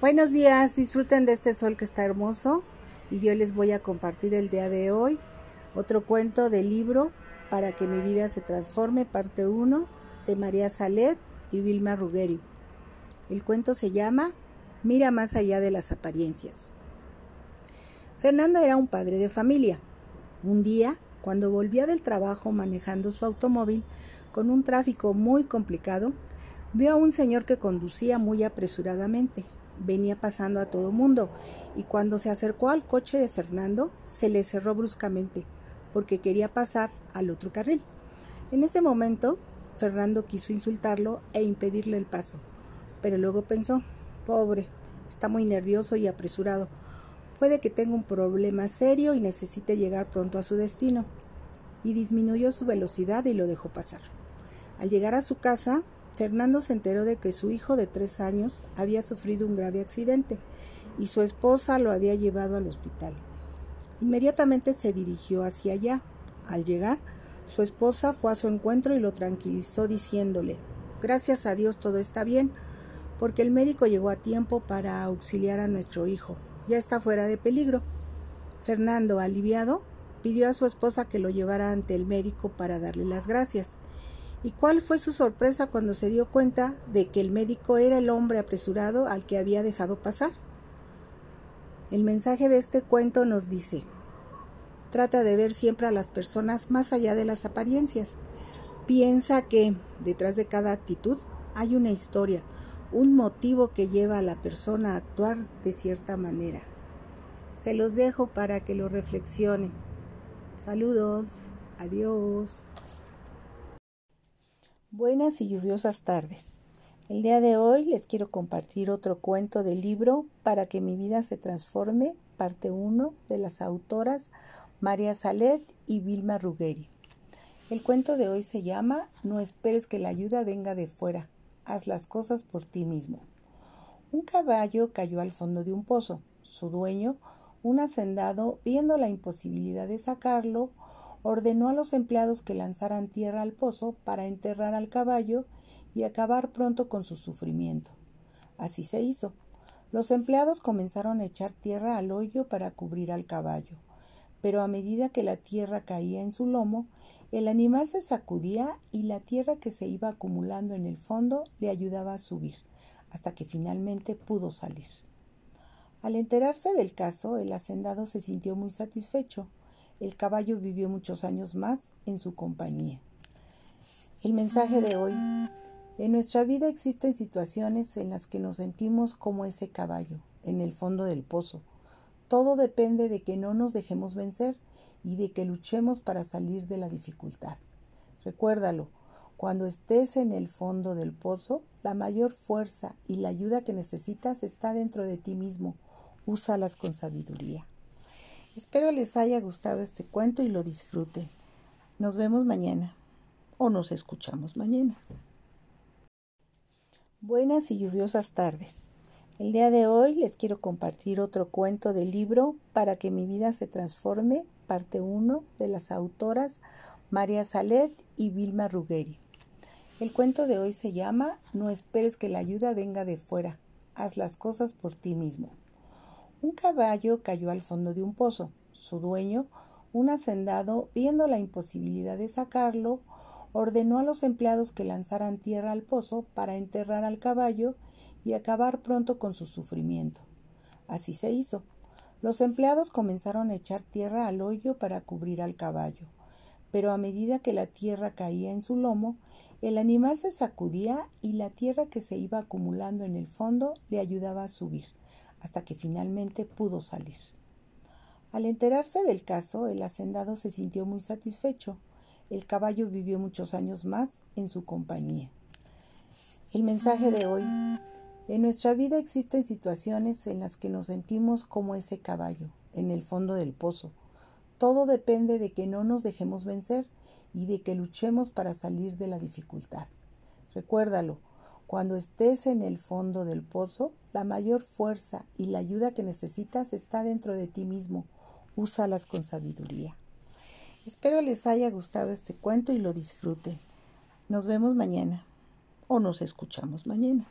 Buenos días, disfruten de este sol que está hermoso y yo les voy a compartir el día de hoy otro cuento del libro Para que mi vida se transforme, parte 1 de María Salet y Vilma Ruggeri. El cuento se llama Mira más allá de las apariencias. Fernando era un padre de familia. Un día, cuando volvía del trabajo manejando su automóvil con un tráfico muy complicado, vio a un señor que conducía muy apresuradamente venía pasando a todo mundo y cuando se acercó al coche de Fernando se le cerró bruscamente porque quería pasar al otro carril. En ese momento Fernando quiso insultarlo e impedirle el paso, pero luego pensó, pobre, está muy nervioso y apresurado, puede que tenga un problema serio y necesite llegar pronto a su destino, y disminuyó su velocidad y lo dejó pasar. Al llegar a su casa, Fernando se enteró de que su hijo de tres años había sufrido un grave accidente y su esposa lo había llevado al hospital. Inmediatamente se dirigió hacia allá. Al llegar, su esposa fue a su encuentro y lo tranquilizó diciéndole Gracias a Dios todo está bien, porque el médico llegó a tiempo para auxiliar a nuestro hijo. Ya está fuera de peligro. Fernando, aliviado, pidió a su esposa que lo llevara ante el médico para darle las gracias. ¿Y cuál fue su sorpresa cuando se dio cuenta de que el médico era el hombre apresurado al que había dejado pasar? El mensaje de este cuento nos dice, trata de ver siempre a las personas más allá de las apariencias. Piensa que detrás de cada actitud hay una historia, un motivo que lleva a la persona a actuar de cierta manera. Se los dejo para que lo reflexionen. Saludos, adiós. Buenas y lluviosas tardes. El día de hoy les quiero compartir otro cuento del libro Para que mi vida se transforme, parte 1 de las autoras María Salet y Vilma Ruggeri. El cuento de hoy se llama No esperes que la ayuda venga de fuera, haz las cosas por ti mismo. Un caballo cayó al fondo de un pozo. Su dueño, un hacendado, viendo la imposibilidad de sacarlo, ordenó a los empleados que lanzaran tierra al pozo para enterrar al caballo y acabar pronto con su sufrimiento. Así se hizo. Los empleados comenzaron a echar tierra al hoyo para cubrir al caballo, pero a medida que la tierra caía en su lomo, el animal se sacudía y la tierra que se iba acumulando en el fondo le ayudaba a subir, hasta que finalmente pudo salir. Al enterarse del caso, el hacendado se sintió muy satisfecho el caballo vivió muchos años más en su compañía. El mensaje de hoy. En nuestra vida existen situaciones en las que nos sentimos como ese caballo, en el fondo del pozo. Todo depende de que no nos dejemos vencer y de que luchemos para salir de la dificultad. Recuérdalo, cuando estés en el fondo del pozo, la mayor fuerza y la ayuda que necesitas está dentro de ti mismo. Úsalas con sabiduría. Espero les haya gustado este cuento y lo disfruten. Nos vemos mañana o nos escuchamos mañana. Buenas y lluviosas tardes. El día de hoy les quiero compartir otro cuento del libro Para que mi vida se transforme, parte 1 de las autoras María Salet y Vilma Ruggeri. El cuento de hoy se llama No esperes que la ayuda venga de fuera, haz las cosas por ti mismo. Un caballo cayó al fondo de un pozo. Su dueño, un hacendado, viendo la imposibilidad de sacarlo, ordenó a los empleados que lanzaran tierra al pozo para enterrar al caballo y acabar pronto con su sufrimiento. Así se hizo. Los empleados comenzaron a echar tierra al hoyo para cubrir al caballo, pero a medida que la tierra caía en su lomo, el animal se sacudía y la tierra que se iba acumulando en el fondo le ayudaba a subir hasta que finalmente pudo salir. Al enterarse del caso, el hacendado se sintió muy satisfecho. El caballo vivió muchos años más en su compañía. El mensaje de hoy. En nuestra vida existen situaciones en las que nos sentimos como ese caballo, en el fondo del pozo. Todo depende de que no nos dejemos vencer y de que luchemos para salir de la dificultad. Recuérdalo, cuando estés en el fondo del pozo, la mayor fuerza y la ayuda que necesitas está dentro de ti mismo. Úsalas con sabiduría. Espero les haya gustado este cuento y lo disfruten. Nos vemos mañana o nos escuchamos mañana.